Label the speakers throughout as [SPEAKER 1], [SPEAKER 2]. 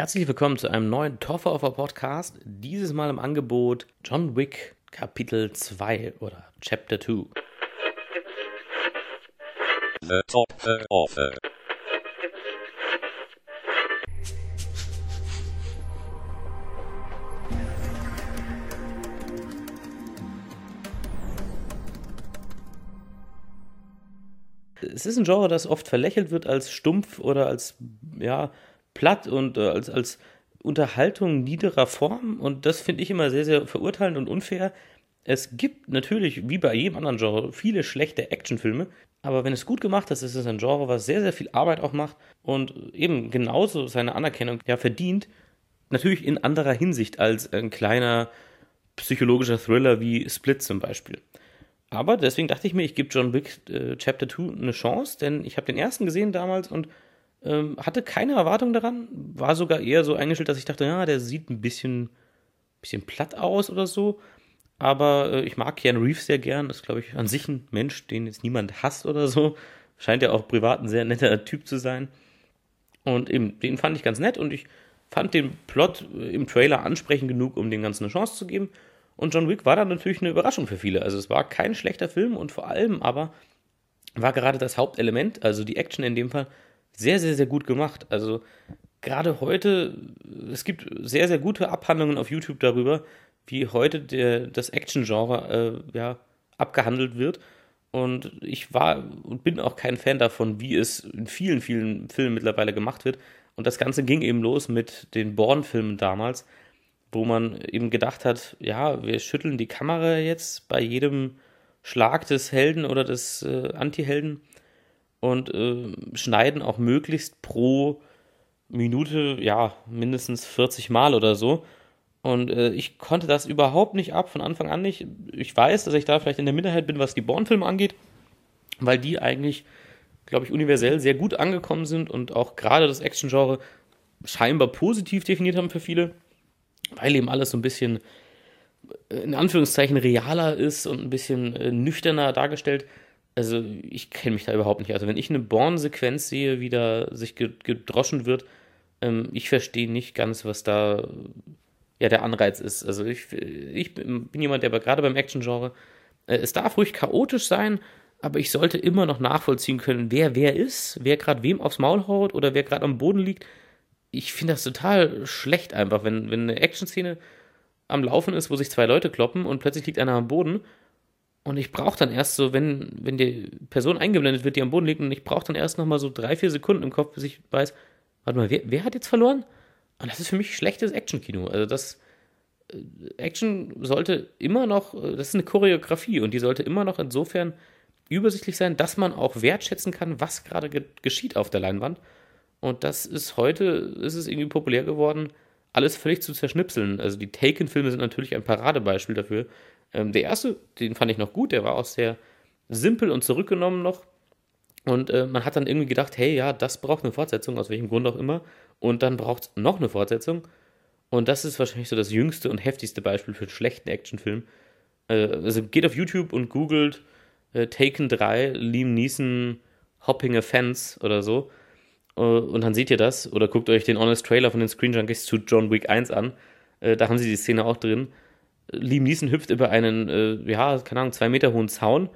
[SPEAKER 1] Herzlich willkommen zu einem neuen Toffer Podcast. Dieses Mal im Angebot John Wick Kapitel 2 oder Chapter 2.
[SPEAKER 2] The Top Offer.
[SPEAKER 1] Es ist ein Genre, das oft verlächelt wird als stumpf oder als ja, platt und äh, als, als Unterhaltung niederer Form. Und das finde ich immer sehr, sehr verurteilend und unfair. Es gibt natürlich, wie bei jedem anderen Genre, viele schlechte Actionfilme. Aber wenn es gut gemacht ist, ist es ein Genre, was sehr, sehr viel Arbeit auch macht und eben genauso seine Anerkennung ja verdient. Natürlich in anderer Hinsicht als ein kleiner psychologischer Thriller wie Split zum Beispiel. Aber deswegen dachte ich mir, ich gebe John Wick äh, Chapter 2 eine Chance, denn ich habe den ersten gesehen damals und ähm, hatte keine Erwartung daran. War sogar eher so eingestellt, dass ich dachte, ja, der sieht ein bisschen, bisschen platt aus oder so. Aber äh, ich mag Keanu Reeves sehr gern. Das ist, glaube ich, an sich ein Mensch, den jetzt niemand hasst oder so. Scheint ja auch privat ein sehr netter Typ zu sein. Und eben, den fand ich ganz nett und ich fand den Plot äh, im Trailer ansprechend genug, um dem Ganzen eine Chance zu geben. Und John Wick war dann natürlich eine Überraschung für viele. Also es war kein schlechter Film und vor allem aber war gerade das Hauptelement, also die Action in dem Fall, sehr, sehr, sehr gut gemacht. Also gerade heute, es gibt sehr, sehr gute Abhandlungen auf YouTube darüber, wie heute der, das Action-Genre äh, ja, abgehandelt wird. Und ich war und bin auch kein Fan davon, wie es in vielen, vielen Filmen mittlerweile gemacht wird. Und das Ganze ging eben los mit den Bourne-Filmen damals, wo man eben gedacht hat, ja, wir schütteln die Kamera jetzt bei jedem Schlag des Helden oder des äh, Anti-Helden und äh, schneiden auch möglichst pro Minute, ja, mindestens 40 Mal oder so. Und äh, ich konnte das überhaupt nicht ab, von Anfang an nicht. Ich weiß, dass ich da vielleicht in der Minderheit bin, was die Born-Filme angeht, weil die eigentlich, glaube ich, universell sehr gut angekommen sind und auch gerade das Action-Genre scheinbar positiv definiert haben für viele, weil eben alles so ein bisschen äh, in Anführungszeichen realer ist und ein bisschen äh, nüchterner dargestellt also ich kenne mich da überhaupt nicht. Also wenn ich eine Born-Sequenz sehe, wie da sich gedroschen wird, ähm, ich verstehe nicht ganz, was da ja der Anreiz ist. Also ich, ich bin jemand, der gerade beim Action-Genre, äh, es darf ruhig chaotisch sein, aber ich sollte immer noch nachvollziehen können, wer wer ist, wer gerade wem aufs Maul haut oder wer gerade am Boden liegt. Ich finde das total schlecht einfach, wenn, wenn eine Action-Szene am Laufen ist, wo sich zwei Leute kloppen und plötzlich liegt einer am Boden und ich brauche dann erst so, wenn, wenn die Person eingeblendet wird, die am Boden liegt, und ich brauche dann erst nochmal so drei, vier Sekunden im Kopf, bis ich weiß, warte mal, wer, wer hat jetzt verloren? Und das ist für mich schlechtes Action-Kino. Also das äh, Action sollte immer noch, äh, das ist eine Choreografie und die sollte immer noch insofern übersichtlich sein, dass man auch wertschätzen kann, was gerade ge geschieht auf der Leinwand. Und das ist heute, ist es irgendwie populär geworden, alles völlig zu zerschnipseln. Also die Taken-Filme sind natürlich ein Paradebeispiel dafür, ähm, der erste, den fand ich noch gut, der war auch sehr simpel und zurückgenommen noch. Und äh, man hat dann irgendwie gedacht, hey, ja, das braucht eine Fortsetzung, aus welchem Grund auch immer. Und dann braucht es noch eine Fortsetzung. Und das ist wahrscheinlich so das jüngste und heftigste Beispiel für einen schlechten Actionfilm. Äh, also geht auf YouTube und googelt äh, Taken 3, Liam Neeson, Hopping a Fence oder so. Äh, und dann seht ihr das. Oder guckt euch den Honest Trailer von den Screen Junkies zu John Wick 1 an. Äh, da haben sie die Szene auch drin. Liam Neeson hüpft über einen, äh, ja, keine Ahnung, zwei Meter hohen Zaun.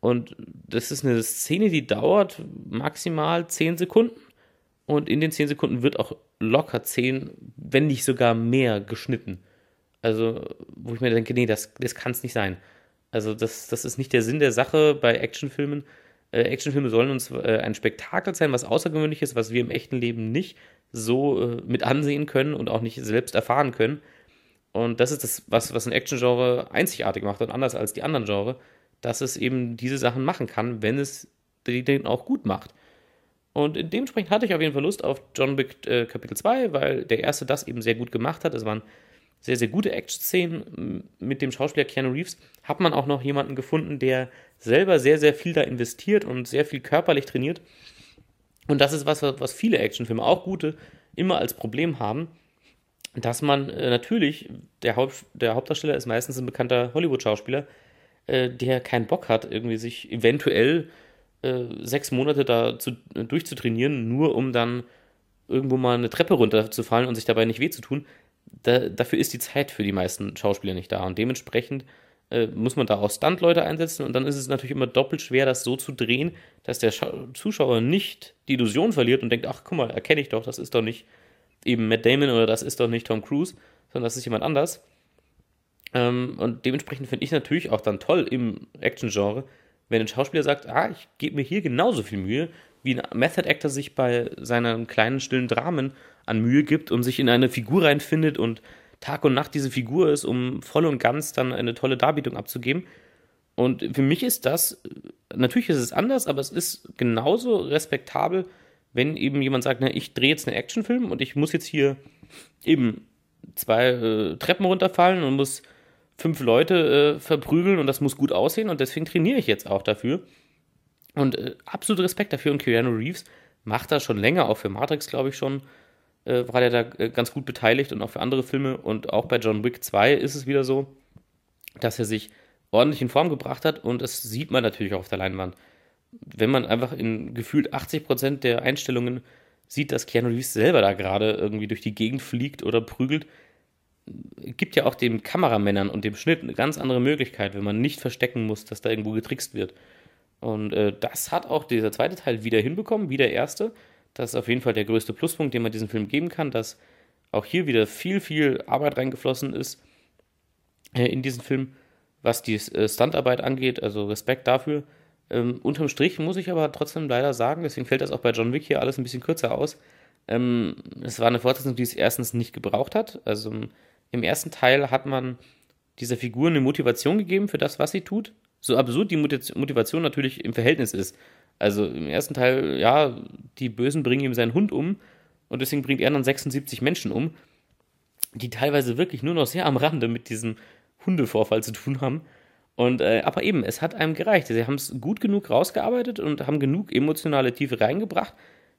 [SPEAKER 1] Und das ist eine Szene, die dauert maximal zehn Sekunden. Und in den zehn Sekunden wird auch locker zehn, wenn nicht sogar mehr geschnitten. Also, wo ich mir denke, nee, das, das kann es nicht sein. Also, das, das ist nicht der Sinn der Sache bei Actionfilmen. Äh, Actionfilme sollen uns äh, ein Spektakel sein, was außergewöhnlich ist, was wir im echten Leben nicht so äh, mit ansehen können und auch nicht selbst erfahren können. Und das ist das, was, was ein Action-Genre einzigartig macht und anders als die anderen Genre, dass es eben diese Sachen machen kann, wenn es den auch gut macht. Und dementsprechend hatte ich auf jeden Fall Lust auf John Wick äh, Kapitel 2, weil der erste das eben sehr gut gemacht hat. Es waren sehr, sehr gute Action-Szenen mit dem Schauspieler Keanu Reeves. Hat man auch noch jemanden gefunden, der selber sehr, sehr viel da investiert und sehr viel körperlich trainiert. Und das ist was, was viele Actionfilme, auch gute, immer als Problem haben dass man äh, natürlich, der, Haupt, der Hauptdarsteller ist meistens ein bekannter Hollywood-Schauspieler, äh, der keinen Bock hat, irgendwie sich eventuell äh, sechs Monate da zu, durchzutrainieren, nur um dann irgendwo mal eine Treppe runterzufallen und sich dabei nicht weh zu tun, da, dafür ist die Zeit für die meisten Schauspieler nicht da. Und dementsprechend äh, muss man da auch Stunt-Leute einsetzen und dann ist es natürlich immer doppelt schwer, das so zu drehen, dass der Scha Zuschauer nicht die Illusion verliert und denkt, ach guck mal, erkenne ich doch, das ist doch nicht eben Matt Damon oder das ist doch nicht Tom Cruise, sondern das ist jemand anders. Ähm, und dementsprechend finde ich natürlich auch dann toll im Action-Genre, wenn ein Schauspieler sagt, ah, ich gebe mir hier genauso viel Mühe, wie ein Method Actor sich bei seinen kleinen stillen Dramen an Mühe gibt und sich in eine Figur reinfindet und Tag und Nacht diese Figur ist, um voll und ganz dann eine tolle Darbietung abzugeben. Und für mich ist das, natürlich ist es anders, aber es ist genauso respektabel, wenn eben jemand sagt, na, ich drehe jetzt einen Actionfilm und ich muss jetzt hier eben zwei äh, Treppen runterfallen und muss fünf Leute äh, verprügeln und das muss gut aussehen und deswegen trainiere ich jetzt auch dafür. Und äh, absolut Respekt dafür und Keanu Reeves macht das schon länger, auch für Matrix, glaube ich schon, äh, war der da äh, ganz gut beteiligt und auch für andere Filme. Und auch bei John Wick 2 ist es wieder so, dass er sich ordentlich in Form gebracht hat und das sieht man natürlich auch auf der Leinwand. Wenn man einfach in gefühlt 80% der Einstellungen sieht, dass Keanu Reeves selber da gerade irgendwie durch die Gegend fliegt oder prügelt, gibt ja auch den Kameramännern und dem Schnitt eine ganz andere Möglichkeit, wenn man nicht verstecken muss, dass da irgendwo getrickst wird. Und äh, das hat auch dieser zweite Teil wieder hinbekommen, wie der erste. Das ist auf jeden Fall der größte Pluspunkt, den man diesem Film geben kann, dass auch hier wieder viel, viel Arbeit reingeflossen ist äh, in diesen Film, was die äh, Stuntarbeit angeht. Also Respekt dafür. Ähm, unterm Strich muss ich aber trotzdem leider sagen, deswegen fällt das auch bei John Wick hier alles ein bisschen kürzer aus. Ähm, es war eine Fortsetzung, die es erstens nicht gebraucht hat. Also im ersten Teil hat man dieser Figur eine Motivation gegeben für das, was sie tut. So absurd die Motivation natürlich im Verhältnis ist. Also im ersten Teil, ja, die Bösen bringen ihm seinen Hund um und deswegen bringt er dann 76 Menschen um, die teilweise wirklich nur noch sehr am Rande mit diesem Hundevorfall zu tun haben. Und äh, aber eben, es hat einem gereicht. Sie haben es gut genug rausgearbeitet und haben genug emotionale Tiefe reingebracht,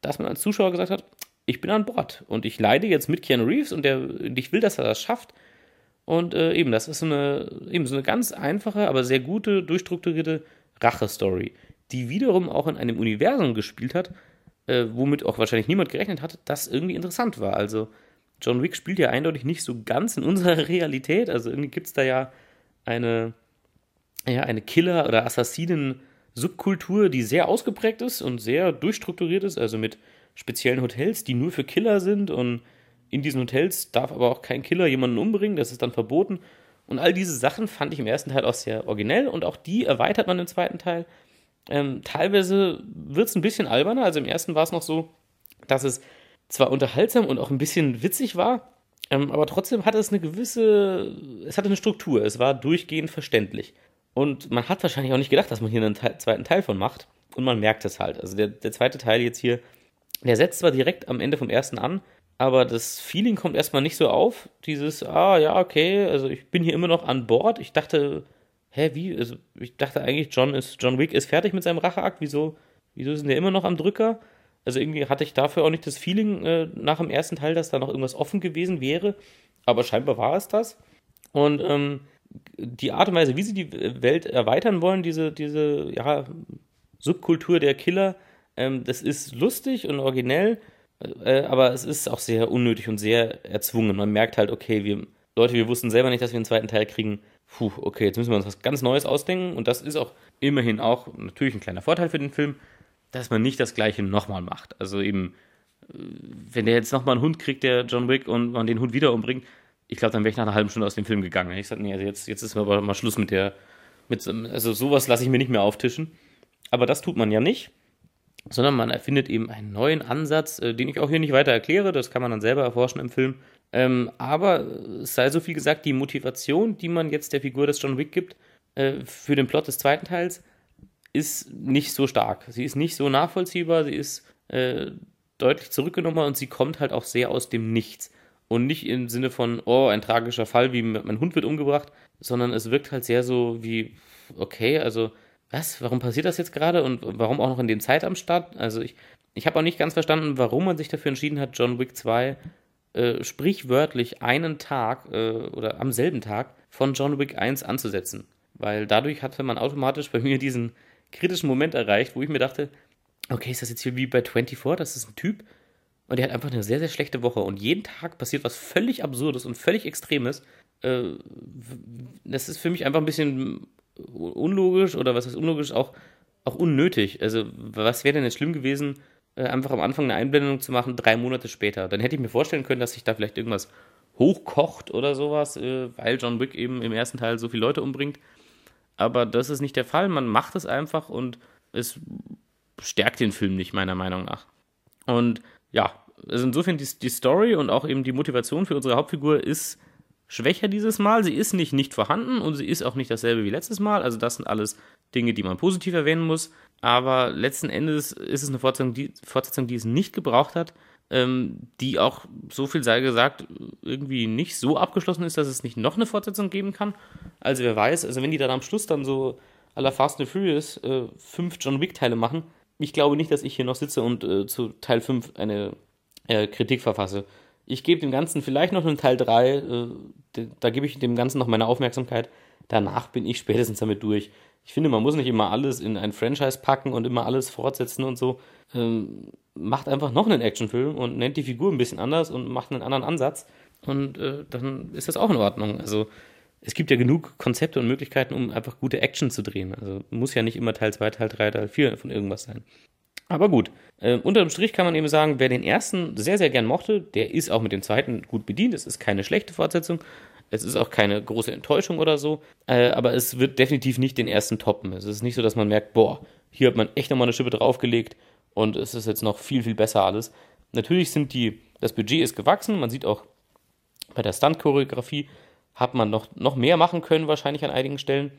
[SPEAKER 1] dass man als Zuschauer gesagt hat, ich bin an Bord und ich leide jetzt mit Keanu Reeves und, der, und ich will, dass er das schafft. Und äh, eben, das ist so eine, eben so eine ganz einfache, aber sehr gute, durchstrukturierte Rache-Story, die wiederum auch in einem Universum gespielt hat, äh, womit auch wahrscheinlich niemand gerechnet hat, das irgendwie interessant war. Also John Wick spielt ja eindeutig nicht so ganz in unserer Realität. Also irgendwie gibt es da ja eine, ja, eine Killer- oder Assassinen-Subkultur, die sehr ausgeprägt ist und sehr durchstrukturiert ist, also mit speziellen Hotels, die nur für Killer sind und in diesen Hotels darf aber auch kein Killer jemanden umbringen, das ist dann verboten. Und all diese Sachen fand ich im ersten Teil auch sehr originell und auch die erweitert man im zweiten Teil. Ähm, teilweise wird es ein bisschen alberner. Also im ersten war es noch so, dass es zwar unterhaltsam und auch ein bisschen witzig war, ähm, aber trotzdem hatte es eine gewisse, es hatte eine Struktur. Es war durchgehend verständlich. Und man hat wahrscheinlich auch nicht gedacht, dass man hier einen Teil, zweiten Teil von macht. Und man merkt es halt. Also der, der zweite Teil jetzt hier, der setzt zwar direkt am Ende vom ersten an, aber das Feeling kommt erstmal nicht so auf. Dieses, ah ja, okay, also ich bin hier immer noch an Bord. Ich dachte, hä, wie? Also ich dachte eigentlich, John ist, John Wick ist fertig mit seinem Racheakt. Wieso, wieso ist denn der immer noch am Drücker? Also irgendwie hatte ich dafür auch nicht das Feeling äh, nach dem ersten Teil, dass da noch irgendwas offen gewesen wäre. Aber scheinbar war es das. Und ähm, die Art und Weise, wie sie die Welt erweitern wollen, diese, diese ja, Subkultur der Killer, ähm, das ist lustig und originell, äh, aber es ist auch sehr unnötig und sehr erzwungen. Man merkt halt, okay, wir, Leute, wir wussten selber nicht, dass wir einen zweiten Teil kriegen puh, okay, jetzt müssen wir uns was ganz Neues ausdenken. Und das ist auch immerhin auch natürlich ein kleiner Vorteil für den Film, dass man nicht das Gleiche nochmal macht. Also eben, äh, wenn der jetzt nochmal einen Hund kriegt, der John Wick, und man den Hund wieder umbringt, ich glaube, dann wäre ich nach einer halben Stunde aus dem Film gegangen. Ich sagte, nee, also jetzt, jetzt ist aber mal Schluss mit der, mit, also sowas lasse ich mir nicht mehr auftischen. Aber das tut man ja nicht, sondern man erfindet eben einen neuen Ansatz, äh, den ich auch hier nicht weiter erkläre. Das kann man dann selber erforschen im Film. Ähm, aber es sei so viel gesagt, die Motivation, die man jetzt der Figur des John Wick gibt, äh, für den Plot des zweiten Teils, ist nicht so stark. Sie ist nicht so nachvollziehbar, sie ist äh, deutlich zurückgenommen und sie kommt halt auch sehr aus dem Nichts. Und nicht im Sinne von, oh, ein tragischer Fall, wie mein Hund wird umgebracht, sondern es wirkt halt sehr so wie, okay, also, was, warum passiert das jetzt gerade und warum auch noch in dem Zeitabstand? Also ich, ich habe auch nicht ganz verstanden, warum man sich dafür entschieden hat, John Wick 2 äh, sprichwörtlich einen Tag äh, oder am selben Tag von John Wick 1 anzusetzen. Weil dadurch hatte man automatisch bei mir diesen kritischen Moment erreicht, wo ich mir dachte, okay, ist das jetzt hier wie bei 24, das ist ein Typ und der hat einfach eine sehr, sehr schlechte Woche und jeden Tag passiert was völlig Absurdes und völlig Extremes. Äh, das ist für mich einfach ein bisschen unlogisch oder was ist unlogisch, auch, auch unnötig. Also, was wäre denn jetzt schlimm gewesen, äh, einfach am Anfang eine Einblendung zu machen, drei Monate später? Dann hätte ich mir vorstellen können, dass sich da vielleicht irgendwas hochkocht oder sowas, äh, weil John Wick eben im ersten Teil so viele Leute umbringt. Aber das ist nicht der Fall. Man macht es einfach und es stärkt den Film nicht, meiner Meinung nach. Und ja, also insofern die, die Story und auch eben die Motivation für unsere Hauptfigur ist schwächer dieses Mal. Sie ist nicht nicht vorhanden und sie ist auch nicht dasselbe wie letztes Mal. Also das sind alles Dinge, die man positiv erwähnen muss. Aber letzten Endes ist es eine Fortsetzung, die, Fortsetzung, die es nicht gebraucht hat, ähm, die auch, so viel sei gesagt, irgendwie nicht so abgeschlossen ist, dass es nicht noch eine Fortsetzung geben kann. Also wer weiß, also wenn die dann am Schluss dann so à la Fast and Furious äh, fünf John Wick-Teile machen, ich glaube nicht, dass ich hier noch sitze und äh, zu Teil 5 eine äh, Kritik verfasse. Ich gebe dem Ganzen vielleicht noch einen Teil 3, äh, da gebe ich dem Ganzen noch meine Aufmerksamkeit. Danach bin ich spätestens damit durch. Ich finde, man muss nicht immer alles in ein Franchise packen und immer alles fortsetzen und so. Ähm, macht einfach noch einen Actionfilm und nennt die Figur ein bisschen anders und macht einen anderen Ansatz. Und äh, dann ist das auch in Ordnung. Also es gibt ja genug Konzepte und Möglichkeiten, um einfach gute Action zu drehen. Also muss ja nicht immer Teil 2, Teil 3, Teil 4 von irgendwas sein. Aber gut, äh, unterm Strich kann man eben sagen, wer den ersten sehr, sehr gern mochte, der ist auch mit dem zweiten gut bedient. Es ist keine schlechte Fortsetzung. Es ist auch keine große Enttäuschung oder so. Äh, aber es wird definitiv nicht den ersten toppen. Es ist nicht so, dass man merkt, boah, hier hat man echt nochmal eine Schippe draufgelegt und es ist jetzt noch viel, viel besser alles. Natürlich sind die, das Budget ist gewachsen. Man sieht auch bei der Stunt-Choreografie hat man noch, noch mehr machen können, wahrscheinlich an einigen Stellen.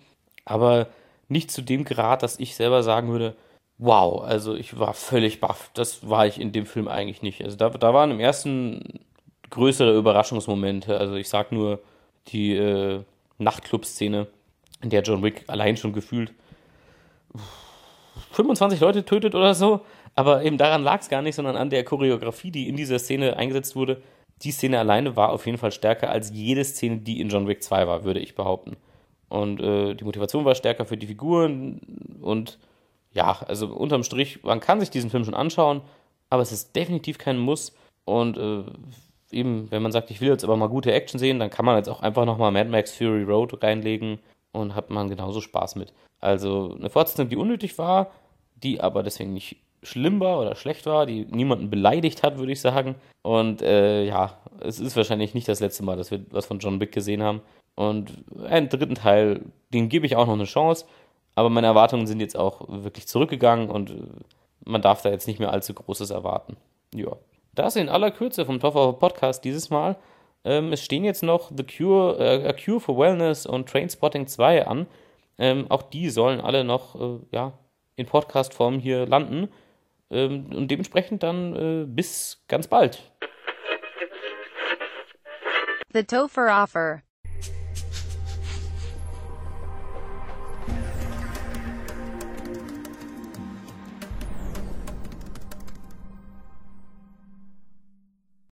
[SPEAKER 1] Aber nicht zu dem Grad, dass ich selber sagen würde, wow, also ich war völlig baff. Das war ich in dem Film eigentlich nicht. Also da, da waren im ersten größere Überraschungsmomente. Also ich sag nur die äh, Nachtclub-Szene, in der John Wick allein schon gefühlt 25 Leute tötet oder so. Aber eben daran lag es gar nicht, sondern an der Choreografie, die in dieser Szene eingesetzt wurde. Die Szene alleine war auf jeden Fall stärker als jede Szene, die in John Wick 2 war, würde ich behaupten. Und äh, die Motivation war stärker für die Figuren und ja, also unterm Strich, man kann sich diesen Film schon anschauen, aber es ist definitiv kein Muss. Und äh, eben, wenn man sagt, ich will jetzt aber mal gute Action sehen, dann kann man jetzt auch einfach nochmal Mad Max Fury Road reinlegen und hat man genauso Spaß mit. Also eine Fortsetzung, die unnötig war, die aber deswegen nicht schlimm war oder schlecht war, die niemanden beleidigt hat, würde ich sagen. Und äh, ja, es ist wahrscheinlich nicht das letzte Mal, dass wir was von John Wick gesehen haben. Und einen dritten Teil, dem gebe ich auch noch eine Chance. Aber meine Erwartungen sind jetzt auch wirklich zurückgegangen und äh, man darf da jetzt nicht mehr allzu Großes erwarten. Ja. Das in aller Kürze vom Toffer Podcast dieses Mal. Ähm, es stehen jetzt noch The Cure, äh, A Cure for Wellness und Trainspotting 2 an. Ähm, auch die sollen alle noch äh, ja, in Podcast-Form hier landen. Ähm, und dementsprechend dann äh, bis ganz bald.
[SPEAKER 3] The Topher Offer.